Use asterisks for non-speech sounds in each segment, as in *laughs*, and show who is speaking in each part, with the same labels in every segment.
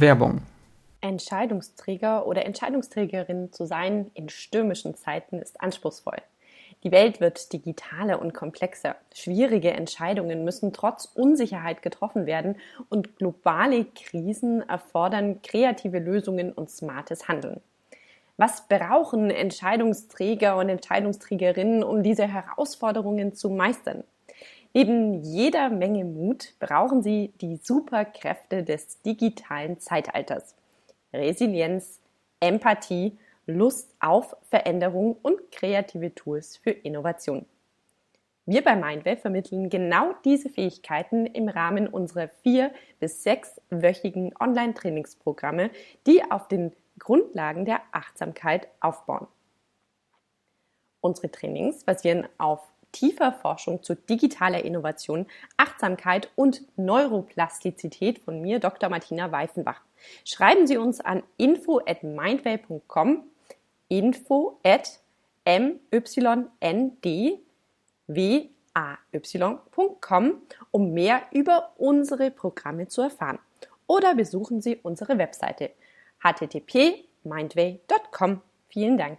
Speaker 1: Werbung.
Speaker 2: Entscheidungsträger oder Entscheidungsträgerin zu sein in stürmischen Zeiten ist anspruchsvoll. Die Welt wird digitaler und komplexer. Schwierige Entscheidungen müssen trotz Unsicherheit getroffen werden und globale Krisen erfordern kreative Lösungen und smartes Handeln. Was brauchen Entscheidungsträger und Entscheidungsträgerinnen, um diese Herausforderungen zu meistern? Neben jeder Menge Mut brauchen sie die Superkräfte des digitalen Zeitalters. Resilienz, Empathie, Lust auf Veränderung und kreative Tools für Innovation. Wir bei Mindwave vermitteln genau diese Fähigkeiten im Rahmen unserer vier- bis sechswöchigen Online-Trainingsprogramme, die auf den Grundlagen der Achtsamkeit aufbauen. Unsere Trainings basieren auf tiefer Forschung zu digitaler Innovation, Achtsamkeit und Neuroplastizität von mir, Dr. Martina Weifenbach. Schreiben Sie uns an info at mindway.com, info at myndway.com, um mehr über unsere Programme zu erfahren. Oder besuchen Sie unsere Webseite http://mindway.com. Vielen Dank.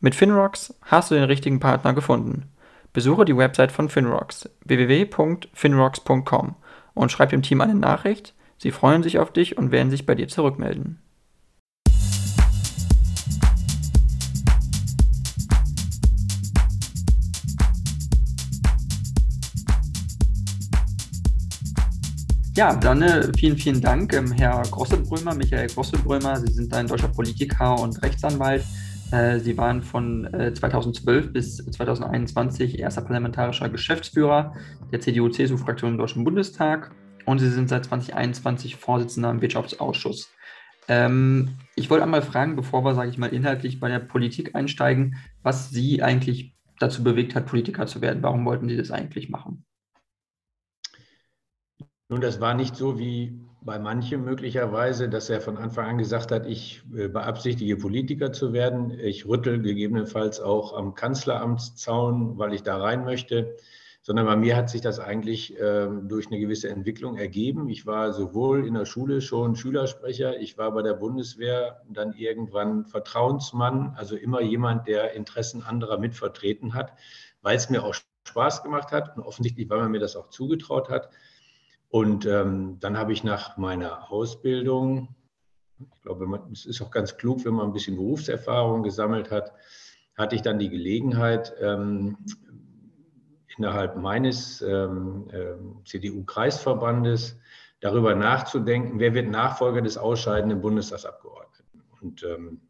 Speaker 1: mit Finrocks hast du den richtigen Partner gefunden. Besuche die Website von Finrocks www.finrocks.com und schreib dem Team eine Nachricht. Sie freuen sich auf dich und werden sich bei dir zurückmelden. Ja, dann äh, vielen, vielen Dank, ähm, Herr Grosselbrömer, Michael Grosselbrömer. Sie sind ein deutscher Politiker und Rechtsanwalt. Äh, sie waren von 2012 äh, bis 2021 erster parlamentarischer Geschäftsführer der CDU-CSU-Fraktion im Deutschen Bundestag und Sie sind seit 2021 Vorsitzender im Wirtschaftsausschuss. Ähm, ich wollte einmal fragen, bevor wir, sage ich mal, inhaltlich bei der Politik einsteigen, was Sie eigentlich dazu bewegt hat, Politiker zu werden. Warum wollten Sie das eigentlich machen?
Speaker 3: Nun, das war nicht so wie bei manchem möglicherweise, dass er von Anfang an gesagt hat, ich äh, beabsichtige Politiker zu werden. Ich rüttel gegebenenfalls auch am Kanzleramtszaun, weil ich da rein möchte. Sondern bei mir hat sich das eigentlich äh, durch eine gewisse Entwicklung ergeben. Ich war sowohl in der Schule schon Schülersprecher, ich war bei der Bundeswehr dann irgendwann Vertrauensmann, also immer jemand, der Interessen anderer mitvertreten hat, weil es mir auch Spaß gemacht hat und offensichtlich, weil man mir das auch zugetraut hat. Und ähm, dann habe ich nach meiner Ausbildung, ich glaube, man, es ist auch ganz klug, wenn man ein bisschen Berufserfahrung gesammelt hat, hatte ich dann die Gelegenheit, ähm, innerhalb meines ähm, äh, CDU-Kreisverbandes darüber nachzudenken, wer wird Nachfolger des ausscheidenden Bundestagsabgeordneten. Und ähm,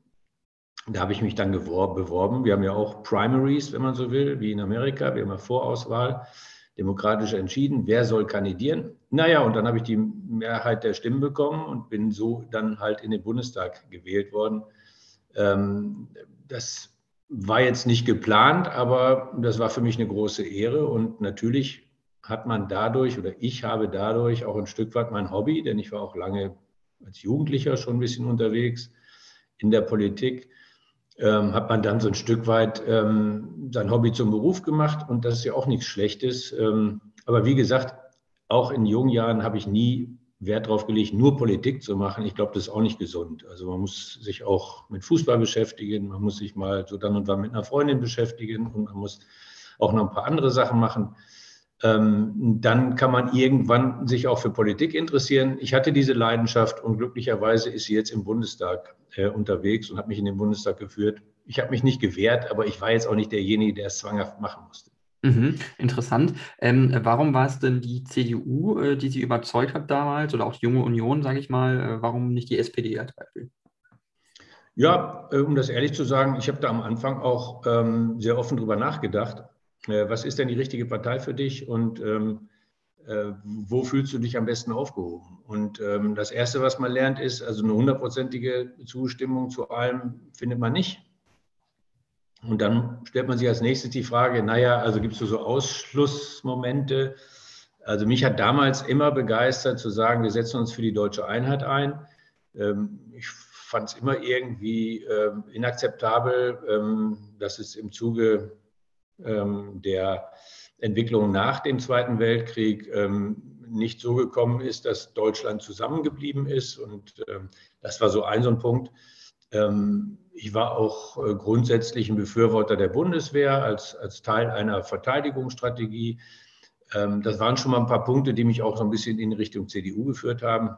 Speaker 3: da habe ich mich dann beworben. Wir haben ja auch Primaries, wenn man so will, wie in Amerika. Wir haben ja Vorauswahl demokratisch entschieden, wer soll kandidieren. Naja, und dann habe ich die Mehrheit der Stimmen bekommen und bin so dann halt in den Bundestag gewählt worden. Ähm, das war jetzt nicht geplant, aber das war für mich eine große Ehre und natürlich hat man dadurch oder ich habe dadurch auch ein Stück weit mein Hobby, denn ich war auch lange als Jugendlicher schon ein bisschen unterwegs in der Politik ähm, hat man dann so ein Stück weit ähm, sein Hobby zum Beruf gemacht und das ist ja auch nichts Schlechtes. Ähm, aber wie gesagt, auch in jungen Jahren habe ich nie Wert darauf gelegt, nur Politik zu machen. Ich glaube, das ist auch nicht gesund. Also man muss sich auch mit Fußball beschäftigen, man muss sich mal so dann und wann mit einer Freundin beschäftigen und man muss auch noch ein paar andere Sachen machen. Ähm, dann kann man irgendwann sich auch für Politik interessieren. Ich hatte diese Leidenschaft und glücklicherweise ist sie jetzt im Bundestag äh, unterwegs und hat mich in den Bundestag geführt. Ich habe mich nicht gewehrt, aber ich war jetzt auch nicht derjenige, der es zwanghaft machen musste.
Speaker 1: Mhm, interessant. Ähm, warum war es denn die CDU, äh, die Sie überzeugt hat damals oder auch die Junge Union, sage ich mal? Äh, warum nicht die SPD als Beispiel?
Speaker 3: Ja, äh, um das ehrlich zu sagen, ich habe da am Anfang auch ähm, sehr offen drüber nachgedacht. Äh, was ist denn die richtige Partei für dich? Und ähm, äh, wo fühlst du dich am besten aufgehoben? Und ähm, das Erste, was man lernt, ist, also eine hundertprozentige Zustimmung zu allem findet man nicht. Und dann stellt man sich als nächstes die Frage, naja, also gibt es so Ausschlussmomente? Also mich hat damals immer begeistert zu sagen, wir setzen uns für die deutsche Einheit ein. Ähm, ich fand es immer irgendwie ähm, inakzeptabel, ähm, dass es im Zuge der Entwicklung nach dem Zweiten Weltkrieg nicht so gekommen ist, dass Deutschland zusammengeblieben ist. Und das war so ein so ein Punkt. Ich war auch äh, grundsätzlich ein Befürworter der Bundeswehr als, als Teil einer Verteidigungsstrategie. Das waren schon mal ein paar Punkte, die mich auch so ein bisschen in Richtung CDU geführt haben.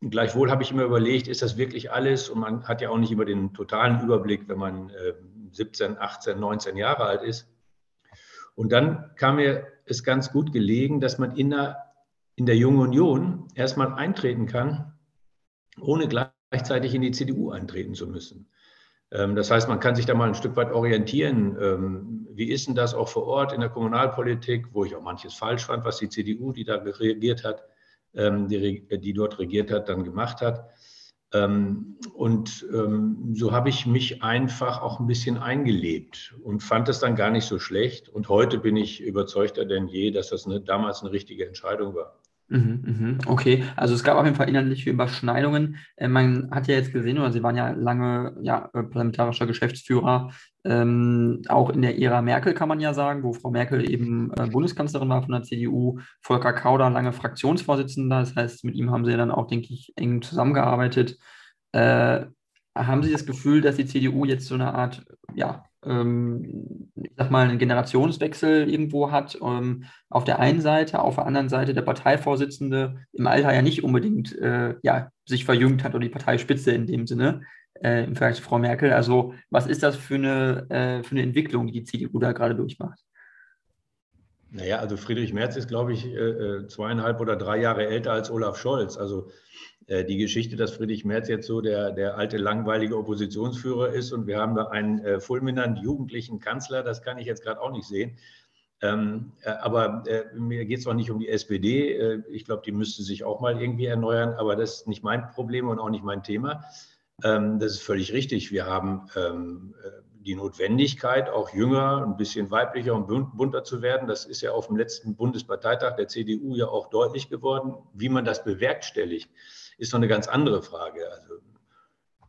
Speaker 3: Gleichwohl habe ich immer überlegt, ist das wirklich alles? Und man hat ja auch nicht immer den totalen Überblick, wenn man 17, 18, 19 Jahre alt ist. Und dann kam mir es ganz gut gelegen, dass man in der, in der Jungen Union erstmal eintreten kann, ohne gleichzeitig in die CDU eintreten zu müssen. Ähm, das heißt, man kann sich da mal ein Stück weit orientieren. Ähm, wie ist denn das auch vor Ort in der Kommunalpolitik, wo ich auch manches falsch fand, was die CDU, die da reagiert hat, ähm, die, die dort regiert hat, dann gemacht hat. Und so habe ich mich einfach auch ein bisschen eingelebt und fand es dann gar nicht so schlecht. Und heute bin ich überzeugter denn je, dass das eine, damals eine richtige Entscheidung war.
Speaker 1: Mhm, mhm. Okay, also es gab auf jeden Fall inhaltliche Überschneidungen. Äh, man hat ja jetzt gesehen, oder Sie waren ja lange ja, äh, parlamentarischer Geschäftsführer, ähm, auch in der Ära Merkel kann man ja sagen, wo Frau Merkel eben äh, Bundeskanzlerin war von der CDU, Volker Kauder lange Fraktionsvorsitzender. Das heißt, mit ihm haben Sie dann auch, denke ich, eng zusammengearbeitet. Äh, haben Sie das Gefühl, dass die CDU jetzt so eine Art ja, ähm, ich sag mal, einen Generationswechsel irgendwo hat. Ähm, auf der einen Seite, auf der anderen Seite der Parteivorsitzende im Alter ja nicht unbedingt äh, ja, sich verjüngt hat oder die Parteispitze in dem Sinne äh, im Vergleich zu Frau Merkel. Also was ist das für eine, äh, für eine Entwicklung, die die CDU da gerade durchmacht?
Speaker 3: Naja, also Friedrich Merz ist, glaube ich, äh, äh, zweieinhalb oder drei Jahre älter als Olaf Scholz. Also die Geschichte, dass Friedrich Merz jetzt so der, der alte, langweilige Oppositionsführer ist und wir haben da einen äh, fulminant jugendlichen Kanzler, das kann ich jetzt gerade auch nicht sehen. Ähm, äh, aber äh, mir geht es auch nicht um die SPD. Äh, ich glaube, die müsste sich auch mal irgendwie erneuern, aber das ist nicht mein Problem und auch nicht mein Thema. Ähm, das ist völlig richtig. Wir haben ähm, äh, die Notwendigkeit, auch jünger, ein bisschen weiblicher und bunter zu werden. Das ist ja auf dem letzten Bundesparteitag der CDU ja auch deutlich geworden. Wie man das bewerkstelligt, ist noch eine ganz andere Frage. Also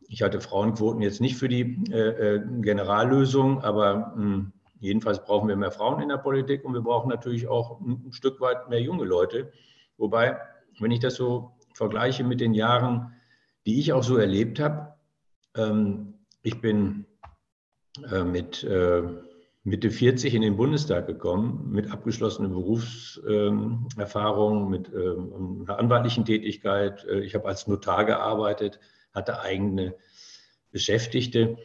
Speaker 3: ich hatte Frauenquoten jetzt nicht für die äh, äh Generallösung, aber mh, hm, jedenfalls brauchen wir mehr Frauen in der Politik und wir brauchen natürlich auch ein Stück weit mehr junge Leute. Wobei, wenn ich das so vergleiche mit den Jahren, die ich auch so erlebt habe, ähm, ich bin mit äh, Mitte 40 in den Bundestag gekommen, mit abgeschlossener Berufserfahrung, mit ähm, einer anwaltlichen Tätigkeit. Äh, ich habe als Notar gearbeitet, hatte eigene Beschäftigte.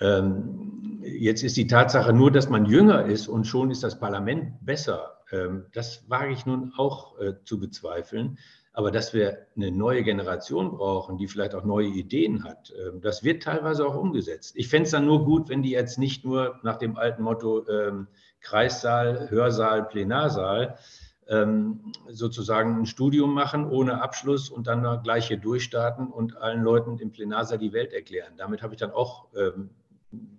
Speaker 3: Ähm, jetzt ist die Tatsache nur, dass man jünger ist und schon ist das Parlament besser. Ähm, das wage ich nun auch zu bezweifeln. Aber dass wir eine neue Generation brauchen, die vielleicht auch neue Ideen hat, ähm, das wird teilweise auch umgesetzt. Ich fände es dann nur gut, wenn die jetzt nicht nur nach dem alten Motto ähm, Kreissaal, Hörsaal, Plenarsaal ähm, sozusagen ein Studium machen ohne Abschluss und dann gleich hier durchstarten und allen Leuten im Plenarsaal die Welt erklären. Damit habe ich dann auch, ähm,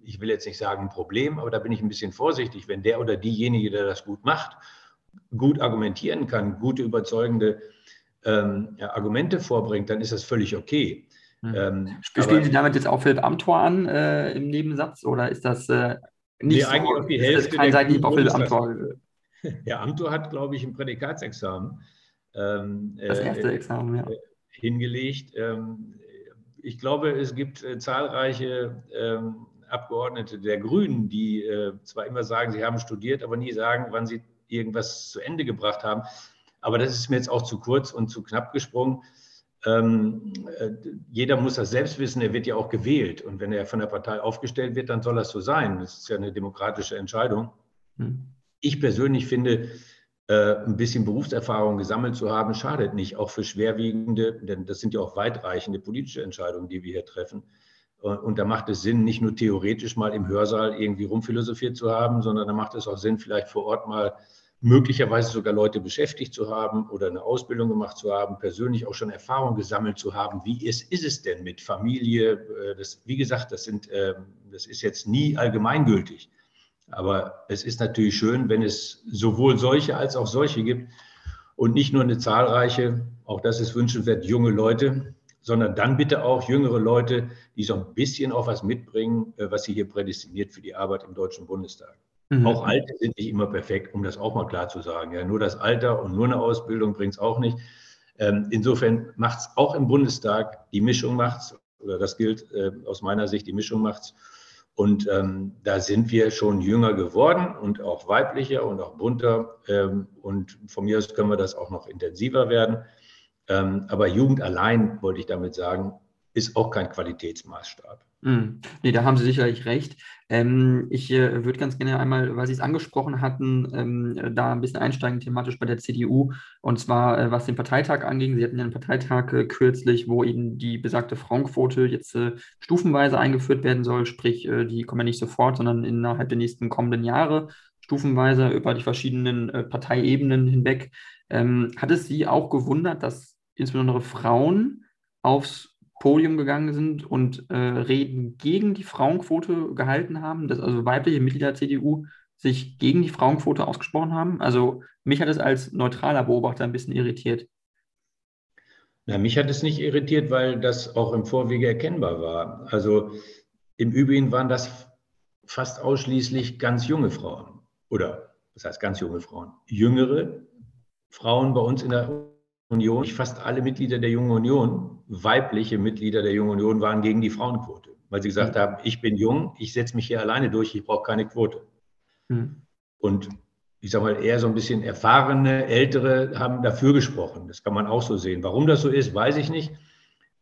Speaker 3: ich will jetzt nicht sagen ein Problem, aber da bin ich ein bisschen vorsichtig, wenn der oder diejenige, der das gut macht, gut argumentieren kann, gute, überzeugende ähm, ja, Argumente vorbringt, dann ist das völlig okay.
Speaker 1: Hm. Ähm, Spielen Sie damit jetzt auch Philipp Amthor an äh, im Nebensatz oder ist das äh, nicht nee, so,
Speaker 3: eigentlich auch die Hälfte kein der auf Philipp Amthor? *laughs* Herr Amthor hat, glaube ich, ein Prädikatsexamen ähm,
Speaker 1: das erste äh, Examen, ja.
Speaker 3: hingelegt. Ähm, ich glaube, es gibt äh, zahlreiche ähm, Abgeordnete der Grünen, die äh, zwar immer sagen, sie haben studiert, aber nie sagen, wann sie irgendwas zu Ende gebracht haben. Aber das ist mir jetzt auch zu kurz und zu knapp gesprungen. Ähm, äh, jeder muss das selbst wissen, er wird ja auch gewählt. Und wenn er von der Partei aufgestellt wird, dann soll das so sein. Das ist ja eine demokratische Entscheidung. Hm. Ich persönlich finde, äh, ein bisschen Berufserfahrung gesammelt zu haben, schadet nicht, auch für schwerwiegende, denn das sind ja auch weitreichende politische Entscheidungen, die wir hier treffen. Und, und da macht es Sinn, nicht nur theoretisch mal im Hörsaal irgendwie rumphilosophiert zu haben, sondern da macht es auch Sinn, vielleicht vor Ort mal möglicherweise sogar Leute beschäftigt zu haben oder eine Ausbildung gemacht zu haben, persönlich auch schon Erfahrung gesammelt zu haben. Wie ist, ist es denn mit Familie? Äh, das, wie gesagt, das, sind, ähm, das ist jetzt nie allgemeingültig. Aber es ist natürlich schön, wenn es sowohl solche als auch solche gibt und nicht nur eine zahlreiche, auch das ist wünschenswert, junge Leute, sondern dann bitte auch jüngere Leute, die so ein bisschen auch was mitbringen, äh, was sie hier prädestiniert für die Arbeit im Deutschen Bundestag. Mhm. Auch Alte sind nicht immer perfekt, um das auch mal klar zu sagen. Ja, nur das Alter und nur eine Ausbildung bringt es auch nicht. Ähm, insofern macht es auch im Bundestag, die Mischung macht es, oder das gilt äh, aus meiner Sicht, die Mischung macht es. Und ähm, da sind wir schon jünger geworden und auch weiblicher und auch bunter. Ähm, und von mir aus können wir das auch noch intensiver werden. Ähm, aber Jugend allein, wollte ich damit sagen, ist auch kein Qualitätsmaßstab.
Speaker 1: Mm. Nee, da haben Sie sicherlich recht. Ähm, ich äh, würde ganz gerne einmal, weil Sie es angesprochen hatten, ähm, da ein bisschen einsteigen thematisch bei der CDU und zwar äh, was den Parteitag anging. Sie hatten ja einen Parteitag äh, kürzlich, wo eben die besagte Frauenquote jetzt äh, stufenweise eingeführt werden soll, sprich, äh, die kommen ja nicht sofort, sondern innerhalb der nächsten kommenden Jahre stufenweise über die verschiedenen äh, Parteiebenen hinweg. Ähm, hat es Sie auch gewundert, dass insbesondere Frauen aufs Podium gegangen sind und äh, Reden gegen die Frauenquote gehalten haben, dass also weibliche Mitglieder der CDU sich gegen die Frauenquote ausgesprochen haben. Also mich hat es als neutraler Beobachter ein bisschen irritiert.
Speaker 3: Na, mich hat es nicht irritiert, weil das auch im Vorwege erkennbar war. Also im Übrigen waren das fast ausschließlich ganz junge Frauen. Oder was heißt ganz junge Frauen? Jüngere Frauen bei uns in der Union, fast alle Mitglieder der Jungen Union, weibliche Mitglieder der Jungen Union, waren gegen die Frauenquote, weil sie gesagt mhm. haben, ich bin jung, ich setze mich hier alleine durch, ich brauche keine Quote. Mhm. Und ich sage mal, eher so ein bisschen erfahrene, ältere haben dafür gesprochen. Das kann man auch so sehen. Warum das so ist, weiß ich nicht.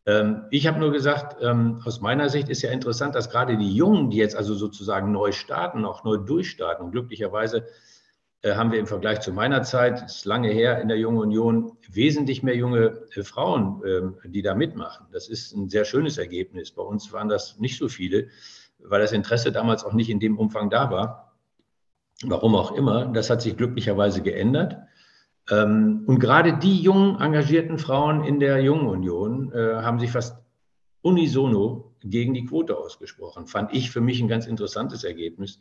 Speaker 3: Ähm, ich habe nur gesagt, ähm, aus meiner Sicht ist ja interessant, dass gerade die Jungen, die jetzt also sozusagen neu starten, auch neu durchstarten und glücklicherweise haben wir im Vergleich zu meiner Zeit, das ist lange her in der Jungen Union, wesentlich mehr junge äh, Frauen, ähm, die da mitmachen. Das ist ein sehr schönes Ergebnis. Bei uns waren das nicht so viele, weil das Interesse damals auch nicht in dem Umfang da war. Warum auch immer. Das hat sich glücklicherweise geändert. Ähm, und gerade die jungen, engagierten Frauen in der Jungen Union äh, haben sich fast unisono gegen die Quote ausgesprochen. Fand ich für mich ein ganz interessantes Ergebnis.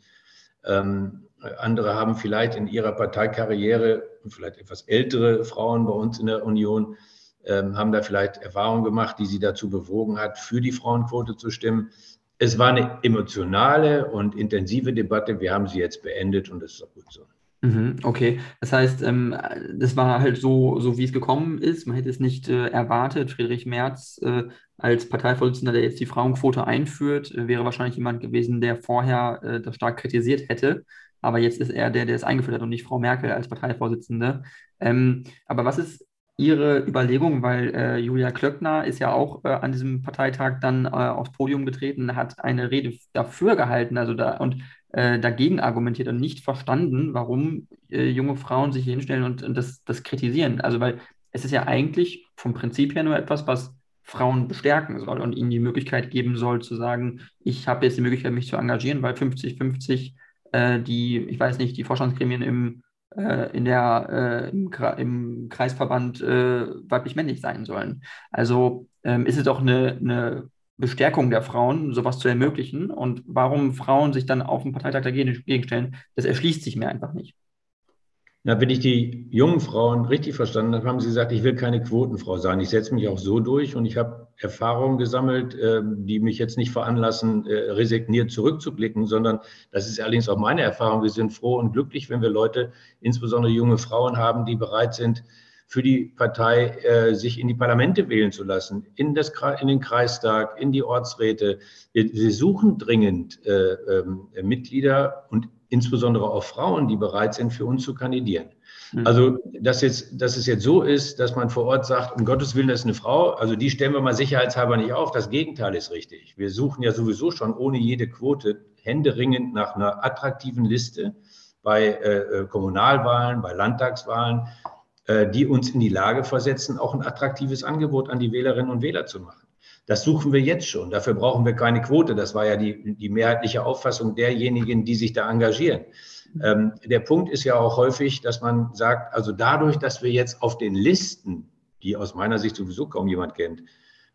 Speaker 3: Ähm, andere haben vielleicht in ihrer Parteikarriere, vielleicht etwas ältere Frauen bei uns in der Union, ähm, haben da vielleicht Erfahrungen gemacht, die sie dazu bewogen hat, für die Frauenquote zu stimmen. Es war eine emotionale und intensive Debatte. Wir haben sie jetzt beendet und das ist auch gut so.
Speaker 1: Mhm, okay, das heißt, ähm, das war halt so, so wie es gekommen ist. Man hätte es nicht äh, erwartet. Friedrich Merz äh, als Parteivorsitzender, der jetzt die Frauenquote einführt, äh, wäre wahrscheinlich jemand gewesen, der vorher äh, das stark kritisiert hätte. Aber jetzt ist er der, der es eingeführt hat und nicht Frau Merkel als Parteivorsitzende. Ähm, aber was ist Ihre Überlegung, weil äh, Julia Klöckner ist ja auch äh, an diesem Parteitag dann aufs Podium getreten, hat eine Rede dafür gehalten, also da und äh, dagegen argumentiert und nicht verstanden, warum äh, junge Frauen sich hier hinstellen und, und das, das kritisieren. Also weil es ist ja eigentlich vom Prinzip her nur etwas, was Frauen bestärken soll und ihnen die Möglichkeit geben soll zu sagen, ich habe jetzt die Möglichkeit, mich zu engagieren, weil 50-50 äh, die, ich weiß nicht, die Vorstandsgremien im, äh, in der, äh, im, im, Kreisverband äh, weiblich-männlich sein sollen. Also ähm, ist es doch eine, eine Bestärkung der Frauen, sowas zu ermöglichen. Und warum Frauen sich dann auf dem Parteitag dagegen stellen, das erschließt sich mir einfach nicht.
Speaker 3: Na, wenn ich die jungen Frauen richtig verstanden habe, haben sie gesagt, ich will keine Quotenfrau sein. Ich setze mich auch so durch und ich habe Erfahrungen gesammelt, ähm, die mich jetzt nicht veranlassen, äh, resigniert zurückzublicken, sondern das ist allerdings auch meine Erfahrung. Wir sind froh und glücklich, wenn wir Leute, insbesondere junge Frauen haben, die bereit sind, für die Partei äh, sich in die Parlamente wählen zu lassen, in, das, in den Kreistag, in die Ortsräte. Wir, wir suchen dringend äh, äh, Mitglieder und insbesondere auch Frauen, die bereit sind, für uns zu kandidieren. Mhm. Also, dass, jetzt, dass es jetzt so ist, dass man vor Ort sagt, um Gottes Willen, das ist eine Frau, also die stellen wir mal sicherheitshalber nicht auf. Das Gegenteil ist richtig. Wir suchen ja sowieso schon ohne jede Quote händeringend nach einer attraktiven Liste bei äh, äh Kommunalwahlen, bei Landtagswahlen, die uns in die Lage versetzen, auch ein attraktives Angebot an die Wählerinnen und Wähler zu machen. Das suchen wir jetzt schon. Dafür brauchen wir keine Quote. Das war ja die, die mehrheitliche Auffassung derjenigen, die sich da engagieren. Ähm, der Punkt ist ja auch häufig, dass man sagt, also dadurch, dass wir jetzt auf den Listen, die aus meiner Sicht sowieso kaum jemand kennt,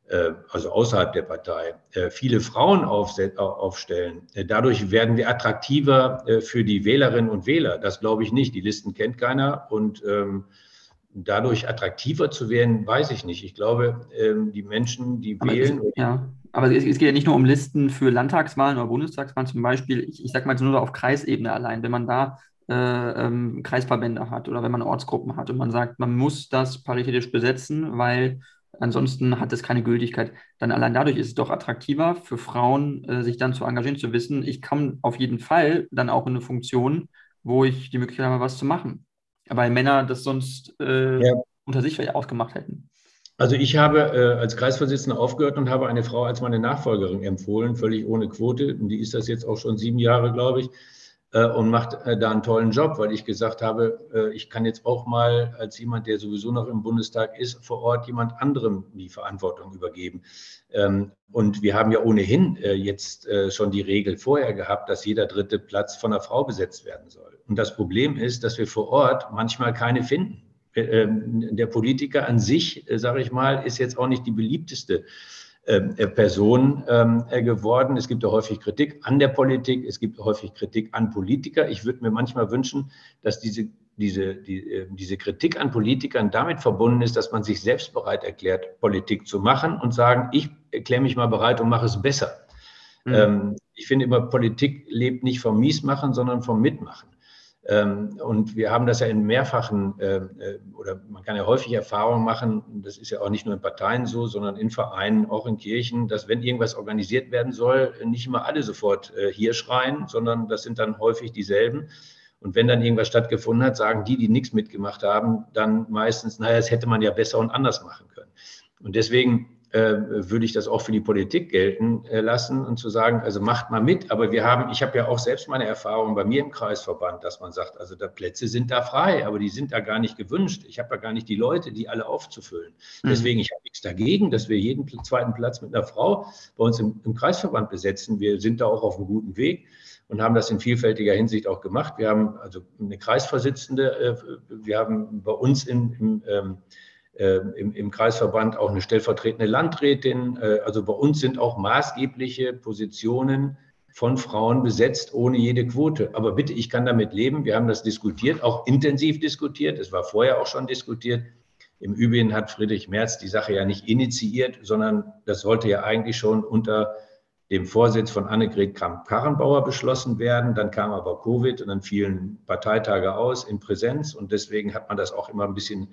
Speaker 3: äh, also außerhalb der Partei, äh, viele Frauen aufstellen. Äh, dadurch werden wir attraktiver für die Wählerinnen und Wähler. Das glaube ich nicht. Die Listen kennt keiner und ähm, dadurch attraktiver zu werden, weiß ich nicht. Ich glaube, ähm, die Menschen, die
Speaker 1: aber
Speaker 3: wählen.
Speaker 1: Es, ja, aber es, es, geht ja nicht nur um Listen für Landtagswahlen oder Bundestagswahlen zum Beispiel. Ich, ich sage mal nur auf Kreisebene allein. Wenn man da äh, ähm, Kreisverbände hat oder wenn man Ortsgruppen hat und man sagt, man muss das paritätisch besetzen, weil Ansonsten hat es keine Gültigkeit. Dann allein dadurch ist es doch attraktiver für Frauen, äh, sich dann zu engagieren, zu wissen, ich komme auf jeden Fall dann auch in eine Funktion, wo ich die Möglichkeit habe, was zu machen. Weil Männer das sonst äh, ja. unter sich vielleicht ausgemacht hätten.
Speaker 3: Also ich habe äh, als Kreisvorsitzender aufgehört und habe eine Frau als meine Nachfolgerin empfohlen, völlig ohne Quote. Und die ist das jetzt auch schon sieben Jahre, glaube ich. Äh, und macht äh, da einen tollen Job, weil ich gesagt habe, äh, ich kann jetzt auch mal als jemand, der sowieso noch im Bundestag ist, vor Ort jemand anderem die Verantwortung übergeben. Ähm, und wir haben ja ohnehin jetzt schon die Regel vorher gehabt, dass jeder dritte Platz von einer Frau besetzt werden soll. Und das Problem ist, dass wir vor Ort manchmal keine finden. Ähm, der Politiker an sich, sage ich mal, ist jetzt auch nicht die beliebteste äh, Person ähm, äh, geworden. Es gibt ja häufig Kritik an der Politik, es gibt häufig Kritik an Politiker. Ich würde mir manchmal wünschen, dass diese, diese, die, äh, diese Kritik an Politikern damit verbunden ist, dass man sich selbst bereit erklärt, Politik zu machen und sagen, ich erkläre mich mal bereit und mache es besser. Mhm. ich finde immer, Politik lebt nicht vom Miesmachen, sondern vom Mitmachen. Ähm, und wir haben das ja in mehrfachen, ähm, äh, oder man kann ja häufig Erfahrungen machen, das ist ja auch nicht nur in Parteien so, sondern in Vereinen, auch in Kirchen, dass wenn irgendwas organisiert werden soll, nicht immer alle sofort äh, hier schreien, sondern das sind dann häufig dieselben. Und wenn dann irgendwas stattgefunden hat, sagen die, die nichts mitgemacht haben, dann meistens, naja, das hätte man ja besser und anders machen können. Und deswegen würde ich das auch für die Politik gelten äh, lassen und zu sagen, also macht mal mit. Aber wir haben, ich habe ja auch selbst meine Erfahrung bei mir im Kreisverband, dass man sagt, also da Plätze sind da frei, aber die sind da gar nicht gewünscht. Ich habe ja gar nicht die Leute, die alle aufzufüllen. Mhm. Deswegen, ich habe nichts dagegen, dass wir jeden zweiten Platz mit einer Frau bei uns im, im Kreisverband besetzen. Wir sind da auch auf einem guten Weg und haben das in vielfältiger Hinsicht auch gemacht. Wir haben also eine Kreisvorsitzende, äh, wir haben bei uns in, im ähm, äh, im, im, Kreisverband auch eine stellvertretende Landrätin. Äh, also bei uns sind auch maßgebliche Positionen von Frauen besetzt, ohne jede Quote. Aber bitte, ich kann damit leben. Wir haben das diskutiert, auch intensiv diskutiert. Es war vorher auch schon diskutiert. Im Übrigen hat Friedrich Merz die Sache ja nicht initiiert, sondern das sollte ja eigentlich schon unter dem Vorsitz von Annegret Kramp-Karrenbauer beschlossen werden. Dann kam aber Covid und dann fielen Parteitage aus in Präsenz und deswegen hat man das auch immer ein bisschen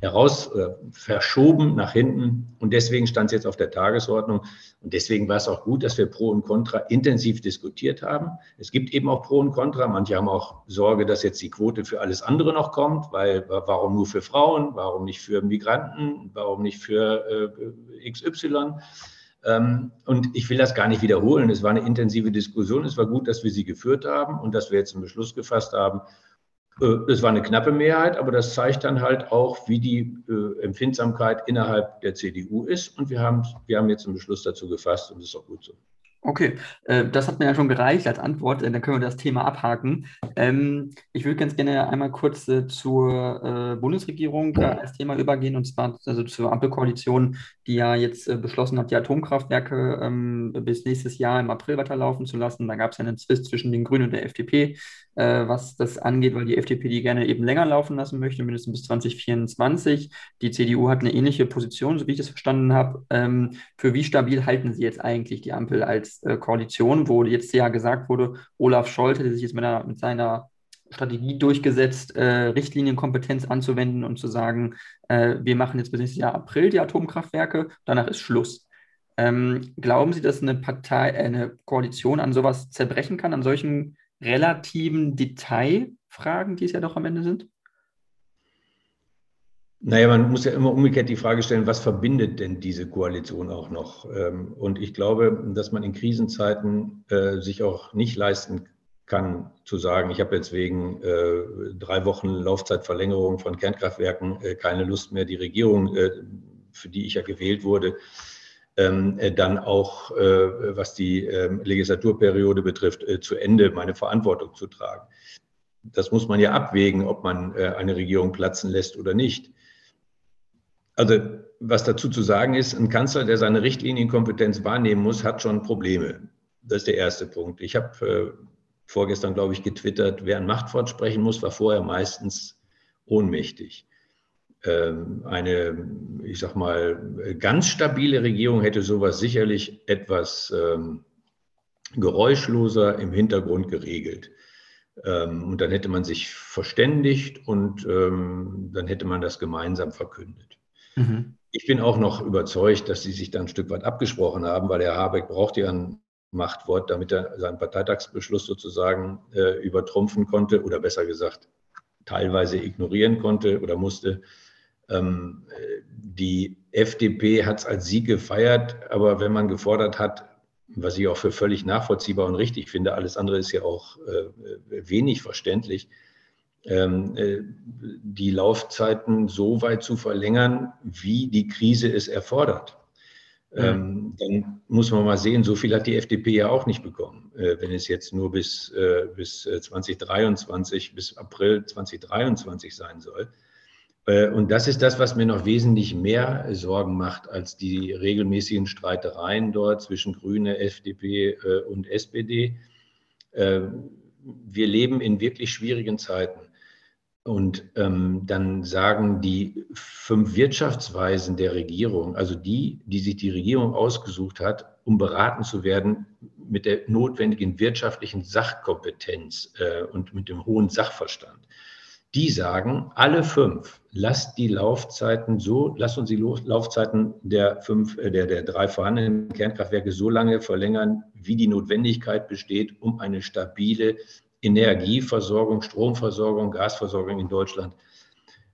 Speaker 3: heraus äh, verschoben nach hinten und deswegen stand es jetzt auf der Tagesordnung und deswegen war es auch gut, dass wir Pro und Contra intensiv diskutiert haben. Es gibt eben auch Pro und Contra. Manche haben auch Sorge, dass jetzt die Quote für alles andere noch kommt, weil warum nur für Frauen, warum nicht für Migranten, warum nicht für äh, XY? Ähm, und ich will das gar nicht wiederholen. Es war eine intensive Diskussion. Es war gut, dass wir sie geführt haben und dass wir jetzt einen Beschluss gefasst haben. Äh, es war eine knappe Mehrheit, aber das zeigt dann halt auch, wie die äh, Empfindsamkeit innerhalb der CDU ist. Und wir haben, wir haben jetzt einen Beschluss dazu gefasst und das ist auch gut so.
Speaker 1: Okay, äh, das hat mir ja schon gereicht als Antwort. Äh, dann können wir das Thema abhaken. Ähm, ich würde ganz gerne einmal kurz äh, zur Bundesregierung als Thema übergehen und zwar also zur Ampelkoalition, die ja jetzt beschlossen hat, die Atomkraftwerke ähm, bis nächstes Jahr im April weiterlaufen zu lassen. Da gab es ja einen Zwist zwischen den Grünen und der FDP, was das angeht, weil die FDP die gerne eben länger laufen lassen möchte, mindestens bis 2024. Die CDU hat eine ähnliche Position, so wie ich das verstanden habe. Ähm, für wie stabil halten Sie jetzt eigentlich die Ampel als Koalition, wo jetzt ja gesagt wurde, Olaf Scholz hätte sich jetzt mit, einer, mit seiner Strategie durchgesetzt, äh, Richtlinienkompetenz anzuwenden und zu sagen, äh, wir machen jetzt bis nächstes Jahr April die Atomkraftwerke, danach ist Schluss. Ähm, glauben Sie, dass eine Partei, äh, eine Koalition an sowas zerbrechen kann, an solchen relativen Detailfragen, die es ja doch am Ende sind?
Speaker 3: Naja, man muss ja immer umgekehrt die Frage stellen, was verbindet denn diese Koalition auch noch? Ähm, und ich glaube, dass man in Krisenzeiten äh, sich auch nicht leisten kann, zu sagen, ich habe jetzt wegen äh, drei Wochen Laufzeitverlängerung von Kernkraftwerken äh, keine Lust mehr, die Regierung, für die ich ja gewählt wurde, ähm, dann auch, was die ähm, Legislaturperiode betrifft, zu Ende meine Verantwortung zu tragen. das muss man ja abwägen, ob man eine Regierung platzen lässt oder nicht. Also was dazu zu sagen ist, ein Kanzler, der seine Richtlinienkompetenz wahrnehmen muss, hat schon Probleme. Das ist der erste Punkt. Ich habe äh, vorgestern, glaube ich, getwittert, wer ein Machtwort sprechen muss, war vorher meistens ohnmächtig. Ähm, eine, ich sag mal, ganz stabile Regierung hätte sowas sicherlich etwas ähm, geräuschloser im Hintergrund geregelt. Ähm, und dann hätte man sich verständigt und ähm, dann hätte man das gemeinsam verkündet. Mhm. Ich bin auch noch überzeugt, dass sie sich da ein Stück weit abgesprochen haben, weil Herr Habeck braucht ja ein Machtwort, damit er seinen Parteitagsbeschluss sozusagen äh, übertrumpfen konnte oder besser gesagt teilweise ignorieren konnte oder musste. Ähm, die FDP hat es als Sieg gefeiert, aber wenn man gefordert hat, was ich auch für völlig nachvollziehbar und richtig finde, alles andere ist ja auch äh, wenig verständlich, die Laufzeiten so weit zu verlängern, wie die Krise es erfordert. Ähm, dann muss man mal sehen, so viel hat die FDP ja auch nicht bekommen, äh, wenn es jetzt nur bis, äh, bis 2023, äh, bis April 2023 sein soll. Äh, und das ist das, was mir noch wesentlich mehr Sorgen macht als die regelmäßigen Streitereien dort zwischen Grüne, FDP äh, und SPD. Wir leben in wirklich schwierigen Zeiten. Und ähm, dann sagen die fünf Wirtschaftsweisen der Regierung, also die, die sich die Regierung ausgesucht hat, um beraten zu werden mit der notwendigen wirtschaftlichen Sachkompetenz äh, und mit dem hohen Sachverstand, die sagen, alle fünf, lasst die Laufzeiten so, lasst uns die Laufzeiten der fünf, äh, der, der drei vorhandenen Kernkraftwerke so lange verlängern, wie die Notwendigkeit besteht, um eine stabile Energieversorgung, Stromversorgung, Gasversorgung in Deutschland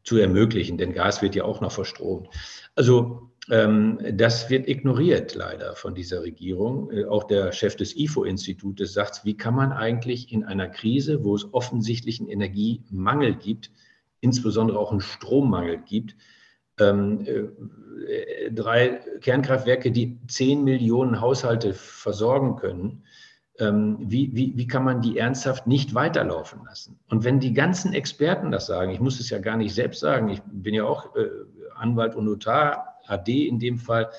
Speaker 3: zu ermöglichen, denn Gas wird ja auch noch verstromt. Also ähm, das wird ignoriert leider von dieser Regierung. Äh, auch der Chef des IFO-Institutes sagt, wie kann man eigentlich in einer Krise, wo es offensichtlich einen Energiemangel gibt, insbesondere auch einen Strommangel gibt, ähm, äh, drei Kernkraftwerke, die zehn Millionen Haushalte versorgen können, wie, wie, wie kann man die ernsthaft nicht weiterlaufen lassen? Und wenn die ganzen Experten das sagen, ich muss es ja gar nicht selbst sagen, ich bin ja auch äh, Anwalt und Notar, AD in dem Fall, ähm,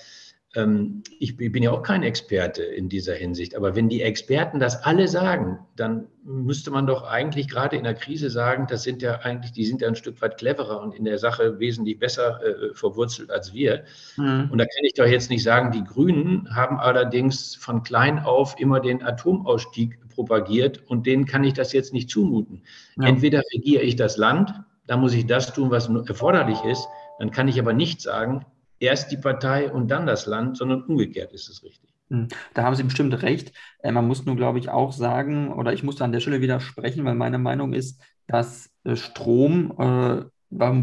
Speaker 3: ich bin ja auch kein Experte in dieser Hinsicht, aber wenn die Experten das alle sagen, dann müsste man doch eigentlich gerade in der Krise sagen, das sind ja eigentlich, die sind ja ein Stück weit cleverer und in der Sache wesentlich besser äh, verwurzelt als wir. Mhm. Und da kann ich doch jetzt nicht sagen, die Grünen haben allerdings von klein auf immer den Atomausstieg propagiert und denen kann ich das jetzt nicht zumuten. Ja. Entweder regiere ich das Land, da muss ich das tun, was erforderlich ist, dann kann ich aber nicht sagen, erst die Partei und dann das Land, sondern umgekehrt ist es richtig.
Speaker 1: Hm, da haben Sie bestimmt recht. Äh, man muss nur, glaube ich, auch sagen, oder ich muss da an der Stelle widersprechen, weil meine Meinung ist, dass äh, Strom äh,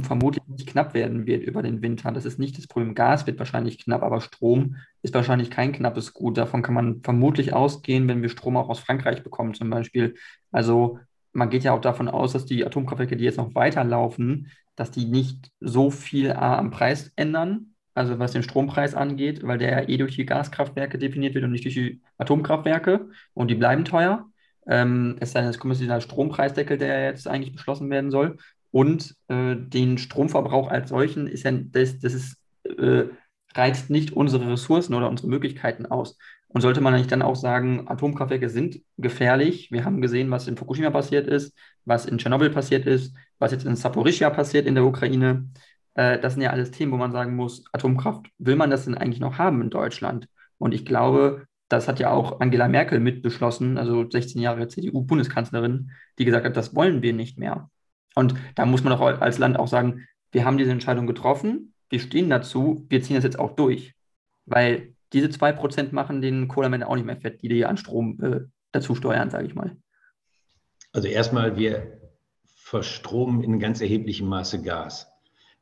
Speaker 1: vermutlich nicht knapp werden wird über den Winter. Das ist nicht das Problem. Gas wird wahrscheinlich knapp, aber Strom ist wahrscheinlich kein knappes Gut. Davon kann man vermutlich ausgehen, wenn wir Strom auch aus Frankreich bekommen zum Beispiel. Also man geht ja auch davon aus, dass die Atomkraftwerke, die jetzt noch weiterlaufen, dass die nicht so viel am Preis ändern, also was den Strompreis angeht, weil der ja eh durch die Gaskraftwerke definiert wird und nicht durch die Atomkraftwerke und die bleiben teuer. Ähm, es sei denn, es kommt jetzt dieser Strompreisdeckel, der jetzt eigentlich beschlossen werden soll. Und äh, den Stromverbrauch als solchen ist ja, das, das ist, äh, reizt nicht unsere Ressourcen oder unsere Möglichkeiten aus. Und sollte man eigentlich dann auch sagen, Atomkraftwerke sind gefährlich. Wir haben gesehen, was in Fukushima passiert ist, was in Tschernobyl passiert ist, was jetzt in Saporischia passiert in der Ukraine. Äh, das sind ja alles Themen, wo man sagen muss, Atomkraft, will man das denn eigentlich noch haben in Deutschland? Und ich glaube, das hat ja auch Angela Merkel mitbeschlossen, also 16 Jahre CDU-Bundeskanzlerin, die gesagt hat, das wollen wir nicht mehr. Und da muss man doch als Land auch sagen, wir haben diese Entscheidung getroffen, wir stehen dazu, wir ziehen das jetzt auch durch. Weil diese 2% machen den Kohle am auch nicht mehr fett, die die an Strom äh, dazu steuern, sage ich mal.
Speaker 3: Also erstmal, wir verstromen in ganz erheblichem Maße Gas.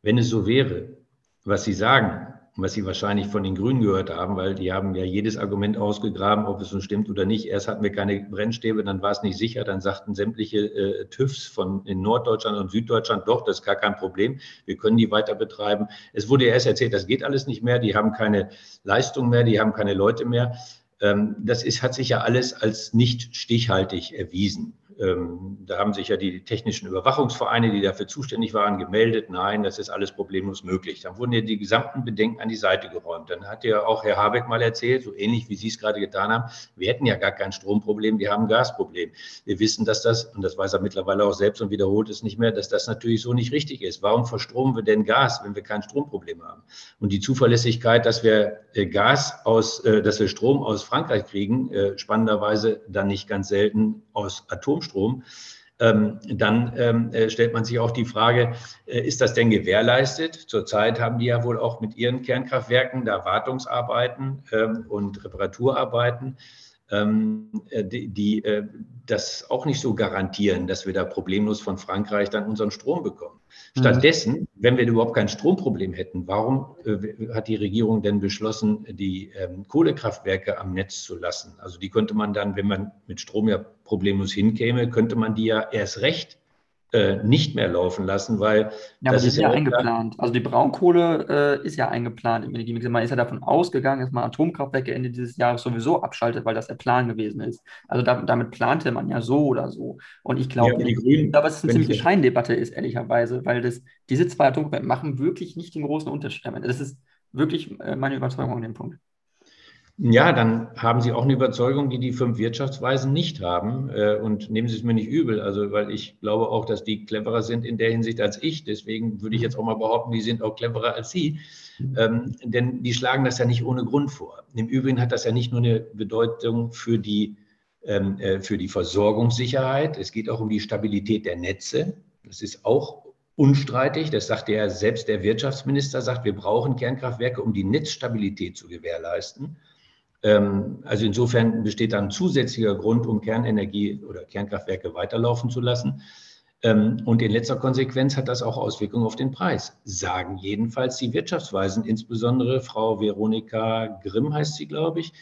Speaker 3: Wenn es so wäre, was Sie sagen, was Sie wahrscheinlich von den Grünen gehört haben, weil die haben ja jedes Argument ausgegraben, ob es nun stimmt oder nicht. Erst hatten wir keine Brennstäbe, dann war es nicht sicher, dann sagten sämtliche äh, TÜVs von in Norddeutschland und Süddeutschland, doch, das ist gar kein Problem, wir können die weiter betreiben. Es wurde erst erzählt, das geht alles nicht mehr, die haben keine Leistung mehr, die haben keine Leute mehr. Ähm, das ist, hat sich ja alles als nicht stichhaltig erwiesen. Ähm, da haben sich ja die technischen Überwachungsvereine, die dafür zuständig waren, gemeldet, nein, das ist alles problemlos möglich. Dann wurden ja die gesamten Bedenken an die Seite geräumt. Dann hat ja auch Herr Habeck mal erzählt, so ähnlich wie Sie es gerade getan haben, wir hätten ja gar kein Stromproblem, wir haben ein Gasproblem. Wir wissen, dass das, und das weiß er mittlerweile auch selbst und wiederholt es nicht mehr, dass das natürlich so nicht richtig ist. Warum verstromen wir denn Gas, wenn wir kein Stromproblem haben? Und die Zuverlässigkeit, dass wir äh, Gas aus, äh, dass wir Strom aus Frankreich kriegen, äh, spannenderweise dann nicht ganz selten aus Atomstrom, ähm, dann ähm, äh, stellt man sich auch die Frage, äh, ist das denn gewährleistet? Zurzeit haben die ja wohl auch mit ihren Kernkraftwerken da Wartungsarbeiten ähm, und Reparaturarbeiten die, die äh, das auch nicht so garantieren, dass wir da problemlos von Frankreich dann unseren Strom bekommen. Mhm. Stattdessen, wenn wir überhaupt kein Stromproblem hätten, warum äh, hat die Regierung denn beschlossen, die ähm, Kohlekraftwerke am Netz zu lassen? Also die könnte man dann, wenn man mit Strom ja problemlos hinkäme, könnte man die ja erst recht äh, nicht mehr laufen lassen, weil.
Speaker 1: Ja, aber das ist ja eingeplant. Also die Braunkohle äh, ist ja eingeplant im Energiemix. Man ist ja davon ausgegangen, dass man Atomkraftwerke Ende dieses Jahres sowieso abschaltet, weil das der Plan gewesen ist. Also da, damit plante man ja so oder so. Und ich glaube, ja, ich glaube, es ist eine ziemliche Scheindebatte ist, ehrlicherweise, weil das, diese zwei Atomkraftwerke machen wirklich nicht den großen Unterschied. Das ist wirklich äh, meine Überzeugung an dem Punkt.
Speaker 3: Ja, dann haben Sie auch eine Überzeugung, die die fünf Wirtschaftsweisen nicht haben. Äh, und nehmen Sie es mir nicht übel, also weil ich glaube auch, dass die cleverer sind in der Hinsicht als ich. Deswegen würde ich jetzt auch mal behaupten, die sind auch cleverer als Sie. Ähm, denn die schlagen das ja nicht ohne Grund vor. Im Übrigen hat das ja nicht nur eine Bedeutung für die, ähm, äh, für die Versorgungssicherheit, es geht auch um die Stabilität der Netze. Das ist auch unstreitig. Das sagt ja selbst der Wirtschaftsminister, sagt, wir brauchen Kernkraftwerke, um die Netzstabilität zu gewährleisten. Ähm, also insofern besteht da ein zusätzlicher Grund, um Kernenergie oder Kernkraftwerke weiterlaufen zu lassen. Ähm, und in letzter Konsequenz hat das auch Auswirkungen auf den Preis, sagen jedenfalls die Wirtschaftsweisen, insbesondere Frau Veronika Grimm heißt sie, glaube ich,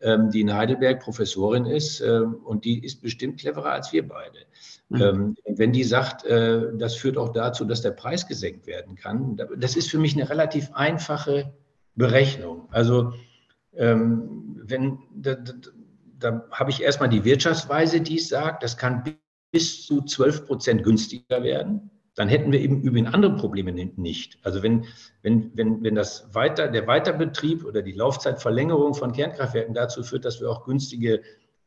Speaker 3: ähm, die in Heidelberg Professorin ist und die ist bestimmt cleverer als wir beide. Mhm. wenn die sagt, äh, das führt auch dazu, dass der Preis gesenkt werden kann, das ist für mich eine relativ einfache Berechnung. Also wenn, da, da, da habe ich erstmal die Wirtschaftsweise, die es sagt, das kann bis zu 12 Prozent günstiger werden. Dann hätten wir eben übrigens andere Probleme nicht. Also wenn, wenn, wenn, wenn das weiter, der Weiterbetrieb oder die Laufzeitverlängerung von Kernkraftwerken dazu führt, dass wir auch günstige,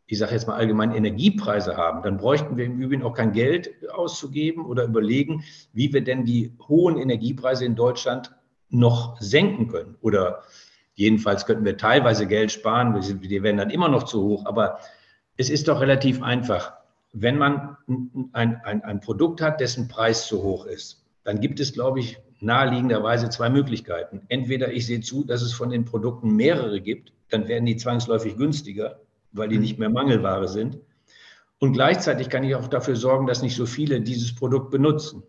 Speaker 3: ich sage jetzt mal allgemein Energiepreise haben, dann bräuchten wir im Übrigen auch kein Geld auszugeben oder überlegen, wie wir denn die hohen Energiepreise in Deutschland noch senken können oder Jedenfalls könnten wir teilweise Geld sparen, die werden dann immer noch zu hoch, aber es ist doch relativ einfach. Wenn man ein, ein, ein Produkt hat, dessen Preis zu hoch ist, dann gibt es, glaube ich, naheliegenderweise zwei Möglichkeiten. Entweder ich sehe zu, dass es von den Produkten mehrere gibt, dann werden die zwangsläufig günstiger, weil die nicht mehr Mangelware sind. Und gleichzeitig kann ich auch dafür sorgen, dass nicht so viele dieses Produkt benutzen.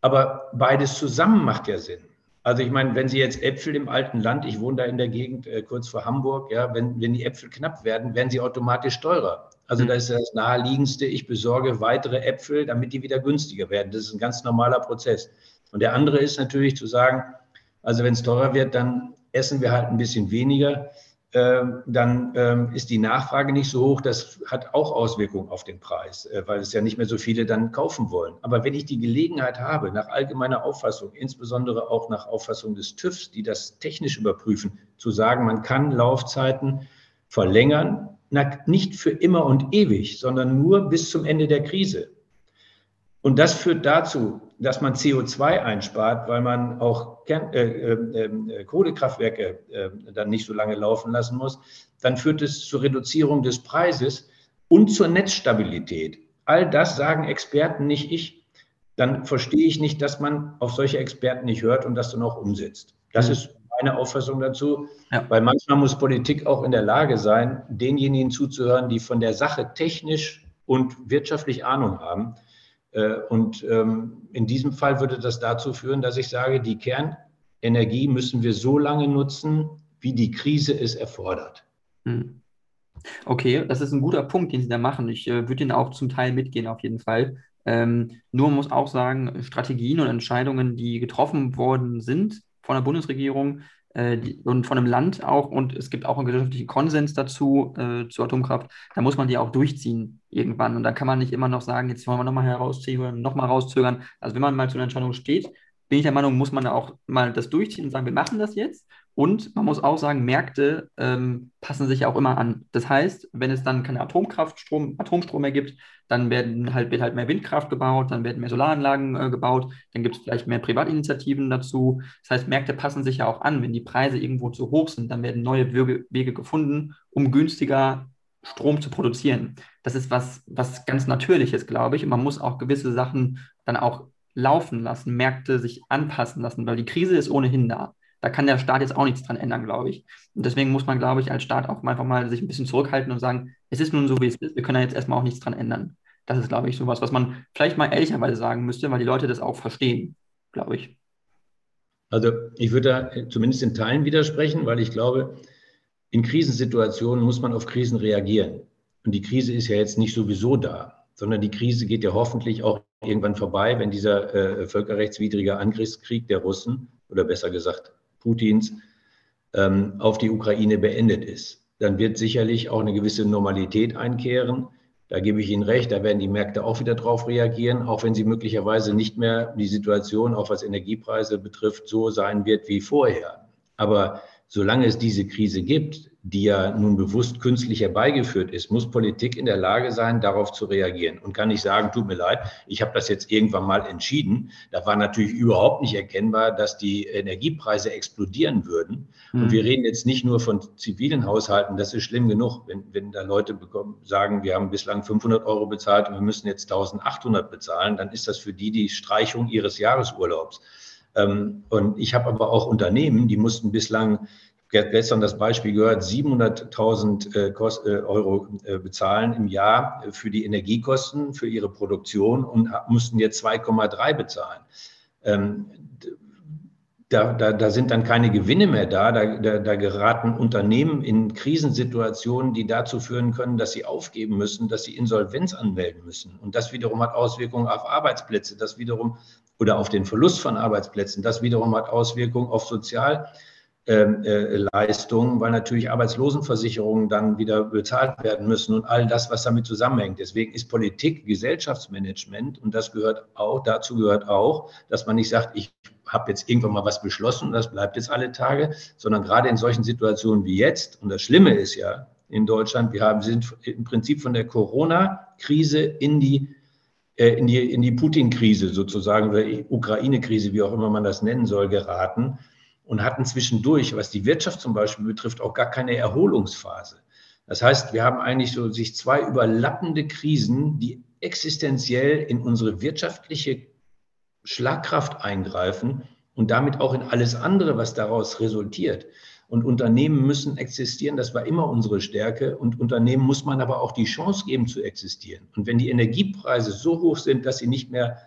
Speaker 3: Aber beides zusammen macht ja Sinn. Also ich meine, wenn Sie jetzt Äpfel im alten Land, ich wohne da in der Gegend äh, kurz vor Hamburg, ja, wenn, wenn die Äpfel knapp werden, werden sie automatisch teurer. Also mhm. das ist das naheliegendste, ich besorge weitere Äpfel, damit die wieder günstiger werden. Das ist ein ganz normaler Prozess. Und der andere ist natürlich zu sagen, also wenn es teurer wird, dann essen wir halt ein bisschen weniger. Ähm, dann ähm, ist die Nachfrage nicht so hoch. Das hat auch Auswirkungen auf den Preis, äh, weil es ja nicht mehr so viele dann kaufen wollen. Aber wenn ich die Gelegenheit habe, nach allgemeiner Auffassung, insbesondere auch nach Auffassung des TÜVs, die das technisch überprüfen, zu sagen, man kann Laufzeiten verlängern, nicht für immer und ewig, sondern nur bis zum Ende der Krise. Und das führt dazu, dass man CO2 einspart, weil man auch Kern, äh, äh, äh, Kohlekraftwerke äh, dann nicht so lange laufen lassen muss, dann führt es zur Reduzierung des Preises und zur Netzstabilität. All das sagen Experten, nicht ich. Dann verstehe ich nicht, dass man auf solche Experten nicht hört und das dann auch umsetzt. Das mhm. ist meine Auffassung dazu, ja. weil manchmal muss Politik auch in der Lage sein, denjenigen zuzuhören, die von der Sache technisch und wirtschaftlich Ahnung haben und ähm, in diesem Fall würde das dazu führen, dass ich sage, die Kernenergie müssen wir so lange nutzen, wie die Krise es erfordert. Hm.
Speaker 1: Okay, das ist ein guter Punkt, den Sie da machen. Ich äh, würde Ihnen auch zum Teil mitgehen, auf jeden Fall. Ähm, nur muss auch sagen, Strategien und Entscheidungen, die getroffen worden sind von der Bundesregierung, äh, die, und von einem Land auch, und es gibt auch einen gesellschaftlichen Konsens dazu, äh, zur Atomkraft, da muss man die auch durchziehen irgendwann. Und da kann man nicht immer noch sagen, jetzt wollen wir nochmal herausziehen, nochmal rauszögern. Also wenn man mal zu einer Entscheidung steht, bin ich der Meinung, muss man auch mal das durchziehen und sagen, wir machen das jetzt. Und man muss auch sagen, Märkte ähm, passen sich ja auch immer an. Das heißt, wenn es dann keine Atomkraftstrom, Atomstrom mehr gibt, dann werden halt, wird halt mehr Windkraft gebaut, dann werden mehr Solaranlagen äh, gebaut, dann gibt es vielleicht mehr Privatinitiativen dazu. Das heißt, Märkte passen sich ja auch an. Wenn die Preise irgendwo zu hoch sind, dann werden neue Wege, Wege gefunden, um günstiger Strom zu produzieren. Das ist was, was ganz Natürliches, glaube ich. Und man muss auch gewisse Sachen dann auch laufen lassen, Märkte sich anpassen lassen, weil die Krise ist ohnehin da. Da kann der Staat jetzt auch nichts dran ändern, glaube ich. Und deswegen muss man, glaube ich, als Staat auch einfach mal sich ein bisschen zurückhalten und sagen, es ist nun so, wie es ist. Wir können da jetzt erstmal auch nichts dran ändern. Das ist, glaube ich, sowas, was man vielleicht mal ehrlicherweise sagen müsste, weil die Leute das auch verstehen, glaube ich.
Speaker 3: Also ich würde da zumindest in Teilen widersprechen, weil ich glaube, in Krisensituationen muss man auf Krisen reagieren. Und die Krise ist ja jetzt nicht sowieso da, sondern die Krise geht ja hoffentlich auch irgendwann vorbei, wenn dieser äh, völkerrechtswidrige Angriffskrieg der Russen oder besser gesagt Putins ähm, auf die Ukraine beendet ist. Dann wird sicherlich auch eine gewisse Normalität einkehren. Da gebe ich Ihnen recht, da werden die Märkte auch wieder drauf reagieren, auch wenn sie möglicherweise nicht mehr die Situation, auch was Energiepreise betrifft, so sein wird wie vorher. Aber solange es diese Krise gibt, die ja nun bewusst künstlich herbeigeführt ist, muss Politik in der Lage sein, darauf zu reagieren und kann nicht sagen, tut mir leid, ich habe das jetzt irgendwann mal entschieden. Da war natürlich überhaupt nicht erkennbar, dass die Energiepreise explodieren würden. Mhm. Und wir reden jetzt nicht nur von zivilen Haushalten, das ist schlimm genug, wenn, wenn da Leute bekommen, sagen, wir haben bislang 500 Euro bezahlt und wir müssen jetzt 1800 bezahlen, dann ist das für die die Streichung ihres Jahresurlaubs. Ähm, und ich habe aber auch Unternehmen, die mussten bislang gestern das Beispiel gehört, 700.000 äh, äh, Euro äh, bezahlen im Jahr für die Energiekosten, für ihre Produktion und mussten jetzt 2,3 bezahlen. Ähm, da, da, da, sind dann keine Gewinne mehr da. Da, da. geraten Unternehmen in Krisensituationen, die dazu führen können, dass sie aufgeben müssen, dass sie Insolvenz anmelden müssen. Und das wiederum hat Auswirkungen auf Arbeitsplätze, das wiederum oder auf den Verlust von Arbeitsplätzen, das wiederum hat Auswirkungen auf Sozial- Leistungen, weil natürlich Arbeitslosenversicherungen dann wieder bezahlt werden müssen und all das, was damit zusammenhängt. Deswegen ist Politik Gesellschaftsmanagement und das gehört auch, dazu gehört auch, dass man nicht sagt, ich habe jetzt irgendwann mal was beschlossen und das bleibt jetzt alle Tage, sondern gerade in solchen Situationen wie jetzt, und das Schlimme ist ja in Deutschland, wir haben, sind im Prinzip von der Corona-Krise in die äh, in die, in die Putin-Krise sozusagen oder Ukraine-Krise, wie auch immer man das nennen soll, geraten und hatten zwischendurch, was die Wirtschaft zum Beispiel betrifft, auch gar keine Erholungsphase. Das heißt, wir haben eigentlich so sich zwei überlappende Krisen, die existenziell in unsere wirtschaftliche Schlagkraft eingreifen und damit auch in alles andere, was daraus resultiert. Und Unternehmen müssen existieren, das war immer unsere Stärke. Und Unternehmen muss man aber auch die Chance geben zu existieren. Und wenn die Energiepreise so hoch sind, dass sie nicht mehr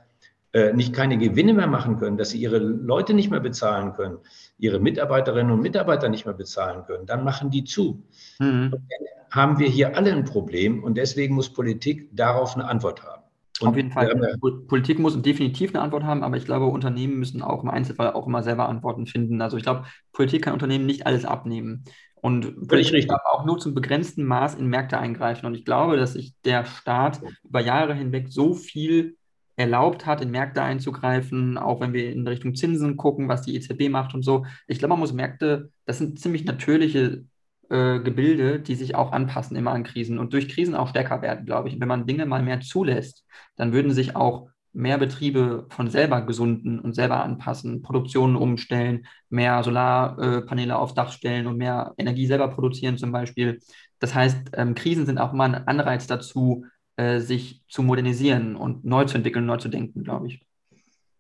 Speaker 3: nicht keine Gewinne mehr machen können, dass sie ihre Leute nicht mehr bezahlen können, ihre Mitarbeiterinnen und Mitarbeiter nicht mehr bezahlen können, dann machen die zu. Mhm. dann haben wir hier alle ein Problem und deswegen muss Politik darauf eine Antwort haben.
Speaker 1: Und Auf jeden Fall. Politik muss definitiv eine Antwort haben, aber ich glaube, Unternehmen müssen auch im Einzelfall auch immer selber Antworten finden. Also ich glaube, Politik kann Unternehmen nicht alles abnehmen. Und Politik darf auch nur zum begrenzten Maß in Märkte eingreifen. Und ich glaube, dass sich der Staat über Jahre hinweg so viel erlaubt hat, in Märkte einzugreifen, auch wenn wir in Richtung Zinsen gucken, was die EZB macht und so. Ich glaube, man muss Märkte, das sind ziemlich natürliche äh, Gebilde, die sich auch anpassen immer an Krisen und durch Krisen auch stärker werden, glaube ich. Wenn man Dinge mal mehr zulässt, dann würden sich auch mehr Betriebe von selber gesunden und selber anpassen, Produktionen umstellen, mehr Solarpaneele äh, aufs Dach stellen und mehr Energie selber produzieren zum Beispiel. Das heißt, ähm, Krisen sind auch mal ein Anreiz dazu, äh, sich zu modernisieren und neu zu entwickeln, neu zu denken, glaube ich.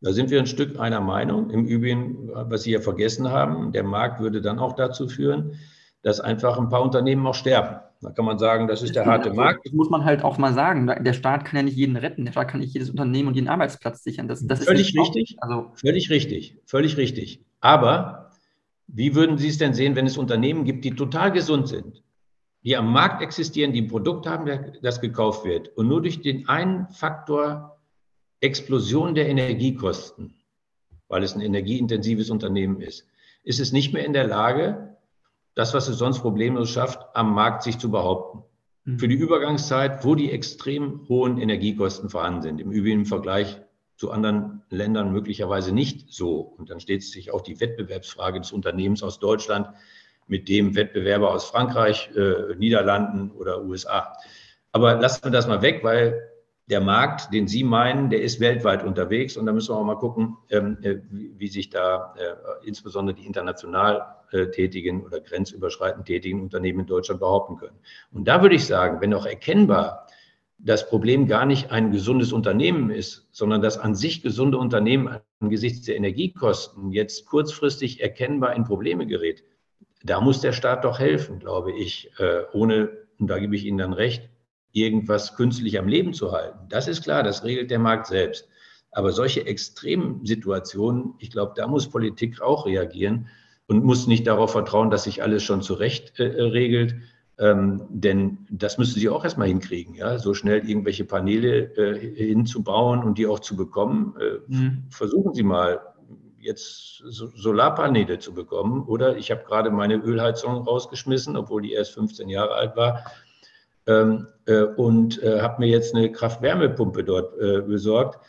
Speaker 3: Da sind wir ein Stück einer Meinung. Im Übrigen, was Sie ja vergessen haben, der Markt würde dann auch dazu führen, dass einfach ein paar Unternehmen auch sterben. Da kann man sagen, das ist der harte Markt.
Speaker 1: Das muss man halt auch mal sagen. Der Staat kann ja nicht jeden retten. Der Staat kann nicht jedes Unternehmen und jeden Arbeitsplatz sichern. Das, das
Speaker 3: völlig richtig. Also völlig richtig. Völlig richtig. Aber wie würden Sie es denn sehen, wenn es Unternehmen gibt, die total gesund sind, die am Markt existieren, die ein Produkt haben, das gekauft wird. Und nur durch den einen Faktor Explosion der Energiekosten, weil es ein energieintensives Unternehmen ist, ist es nicht mehr in der Lage, das, was es sonst problemlos schafft, am Markt sich zu behaupten. Mhm. Für die Übergangszeit, wo die extrem hohen Energiekosten vorhanden sind, im Übrigen im Vergleich zu anderen Ländern möglicherweise nicht so. Und dann steht sich auch die Wettbewerbsfrage des Unternehmens aus Deutschland mit dem Wettbewerber aus Frankreich, äh, Niederlanden oder USA. Aber lassen wir das mal weg, weil der Markt, den Sie meinen, der ist weltweit unterwegs und da müssen wir auch mal gucken, ähm, äh, wie, wie, sich da äh, insbesondere die international äh, tätigen oder grenzüberschreitend tätigen Unternehmen in Deutschland behaupten können. Und da würde ich sagen, wenn auch erkennbar das Problem gar nicht ein gesundes Unternehmen ist, sondern das an sich gesunde Unternehmen angesichts der Energiekosten jetzt kurzfristig erkennbar in Probleme gerät, da muss der Staat doch helfen, glaube ich, äh, ohne, und da gebe ich Ihnen dann recht, irgendwas künstlich am Leben zu halten. Das ist klar, das regelt der Markt selbst. Aber solche Extremsituationen, ich glaube, da muss Politik auch reagieren und muss nicht darauf vertrauen, dass sich alles schon zurecht äh, regelt. Ähm, denn das müssen sie auch erstmal hinkriegen, ja, so schnell irgendwelche Paneele äh, hinzubauen und die auch zu bekommen. Äh, mhm. Versuchen Sie mal, jetzt Solarpaneele zu bekommen. Oder ich habe gerade meine Ölheizung rausgeschmissen, obwohl die erst 15 Jahre alt war. Ähm, äh, und äh, habe mir jetzt eine Kraft-Wärmepumpe dort äh, besorgt.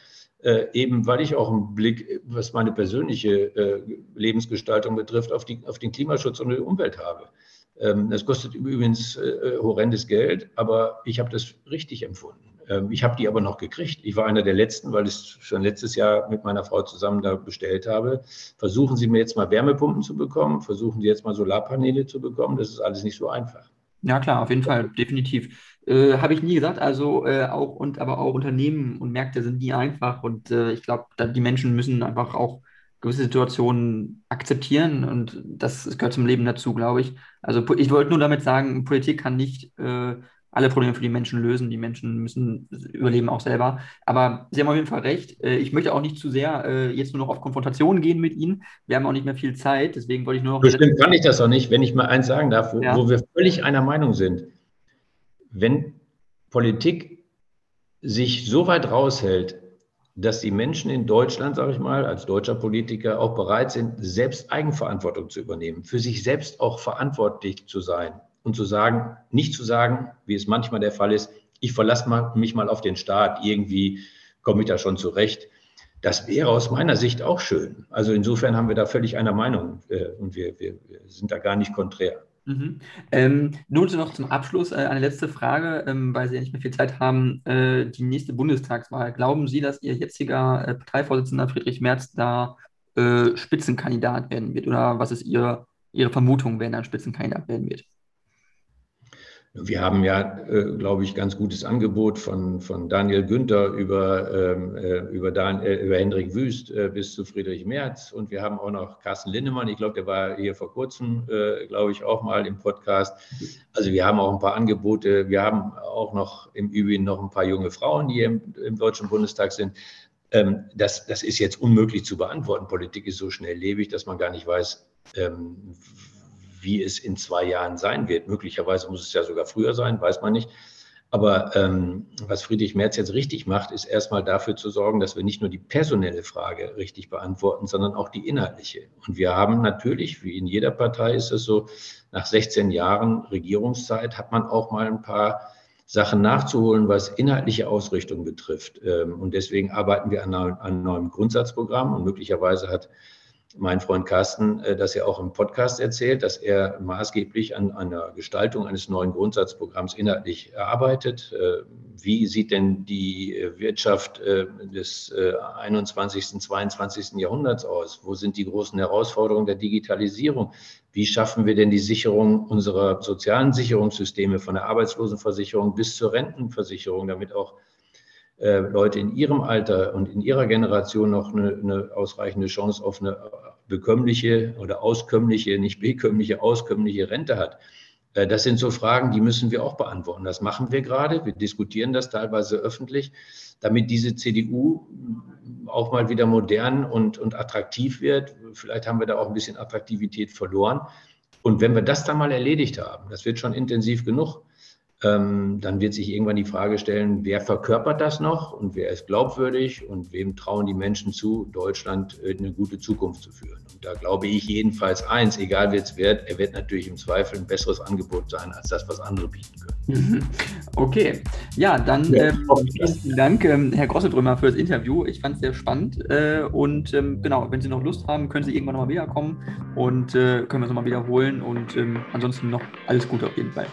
Speaker 3: Äh, eben weil ich auch einen Blick, was meine persönliche äh, Lebensgestaltung betrifft, auf, die, auf den Klimaschutz und die Umwelt habe. Ähm, das kostet übrigens äh, horrendes Geld, aber ich habe das richtig empfunden. Ähm, ich habe die aber noch gekriegt. Ich war einer der letzten, weil ich es schon letztes Jahr mit meiner Frau zusammen da bestellt habe. Versuchen Sie mir jetzt mal Wärmepumpen zu bekommen, versuchen Sie jetzt mal Solarpaneele zu bekommen. Das ist alles nicht so einfach.
Speaker 1: Ja, klar, auf jeden Fall, definitiv. Äh, Habe ich nie gesagt, also äh, auch und aber auch Unternehmen und Märkte sind nie einfach und äh, ich glaube, die Menschen müssen einfach auch gewisse Situationen akzeptieren und das, gehört zum Leben dazu, glaube ich. Also ich wollte nur damit sagen, Politik kann nicht äh, alle Probleme für die Menschen lösen. Die Menschen müssen überleben auch selber. Aber Sie haben auf jeden Fall recht. Äh, ich möchte auch nicht zu sehr äh, jetzt nur noch auf Konfrontation gehen mit Ihnen. Wir haben auch nicht mehr viel Zeit. Deswegen wollte ich nur noch.
Speaker 3: Bestimmt kann ich das auch nicht, wenn ich mal eins sagen darf, wo, ja. wo wir völlig einer Meinung sind. Wenn Politik sich so weit raushält, dass die Menschen in Deutschland, sage ich mal, als deutscher Politiker auch bereit sind, selbst Eigenverantwortung zu übernehmen, für sich selbst auch verantwortlich zu sein und zu sagen, nicht zu sagen, wie es manchmal der Fall ist, ich verlasse mich mal auf den Staat, irgendwie komme ich da schon zurecht. Das wäre aus meiner Sicht auch schön. Also insofern haben wir da völlig einer Meinung äh, und wir, wir, wir, sind da gar nicht konträr.
Speaker 1: Mhm. Ähm, nun noch zum Abschluss äh, eine letzte Frage, ähm, weil Sie ja nicht mehr viel Zeit haben. Äh, die nächste Bundestagswahl. Glauben Sie, dass Ihr jetziger äh, Parteivorsitzender Friedrich Merz da äh, Spitzenkandidat werden wird? Oder was ist Ihr, Ihre Vermutung, wer dann Spitzenkandidat werden wird?
Speaker 3: Wir haben ja, äh, glaube ich, ganz gutes Angebot von, von Daniel Günther über, ähm, äh, über, Dan, äh, über Hendrik Wüst äh, bis zu Friedrich Merz. Und wir haben auch noch Carsten Lindemann. Ich glaube, der war hier vor kurzem, äh, glaube ich, auch mal im Podcast. Also wir haben auch ein paar Angebote. Wir haben auch noch im Übrigen noch ein paar junge Frauen, die hier im, im Deutschen Bundestag sind. Ähm, das, das ist jetzt unmöglich zu beantworten. Politik ist so schnelllebig, dass man gar nicht weiß, ähm, wie es in zwei Jahren sein wird. Möglicherweise muss es ja sogar früher sein, weiß man nicht. Aber ähm, was Friedrich Merz jetzt richtig macht, ist erstmal dafür zu sorgen, dass wir nicht nur die personelle Frage richtig beantworten, sondern auch die inhaltliche. Und wir haben natürlich, wie in jeder Partei ist es so, nach 16 Jahren Regierungszeit hat man auch mal ein paar Sachen nachzuholen, was inhaltliche Ausrichtung betrifft. Ähm, und deswegen arbeiten wir an einem neuen Grundsatzprogramm und möglicherweise hat mein Freund Carsten äh, das ja auch im Podcast erzählt, dass er maßgeblich an einer Gestaltung eines neuen Grundsatzprogramms inhaltlich arbeitet. Äh, wie sieht denn die äh, Wirtschaft des 21., 22. Jahrhunderts aus? Wo sind die großen Herausforderungen der Digitalisierung? Wie schaffen wir denn die Sicherung unserer sozialen Sicherungssysteme von der Arbeitslosenversicherung bis zur Rentenversicherung, damit auch äh, Leute in ihrem Alter und in ihrer Generation noch eine, eine, ausreichende Chance auf eine bekömmliche oder auskömmliche, nicht bekömmliche, auskömmliche Rente hat. Äh, das sind so Fragen, die müssen wir auch beantworten. Das machen wir gerade. Wir diskutieren das teilweise öffentlich, damit diese CDU auch mal wieder modern und, und attraktiv wird. Vielleicht haben wir da auch ein bisschen Attraktivität verloren. Und wenn wir das dann mal erledigt haben, das wird schon intensiv genug, ähm, dann wird sich irgendwann die Frage stellen, wer verkörpert das noch und wer ist glaubwürdig und wem trauen die Menschen zu, Deutschland äh, eine gute Zukunft zu führen. Und da glaube ich jedenfalls eins, egal wer es wird, er wird natürlich im Zweifel ein besseres Angebot sein als das, was andere bieten können.
Speaker 1: Okay, ja, dann ja, äh, vielen Dank, äh, Herr Grossedrömer, für das Interview. Ich fand es sehr spannend äh, und ähm, genau, wenn Sie noch Lust haben, können Sie irgendwann nochmal wiederkommen und äh, können wir es nochmal wiederholen und ähm, ansonsten noch alles Gute auf jeden Fall.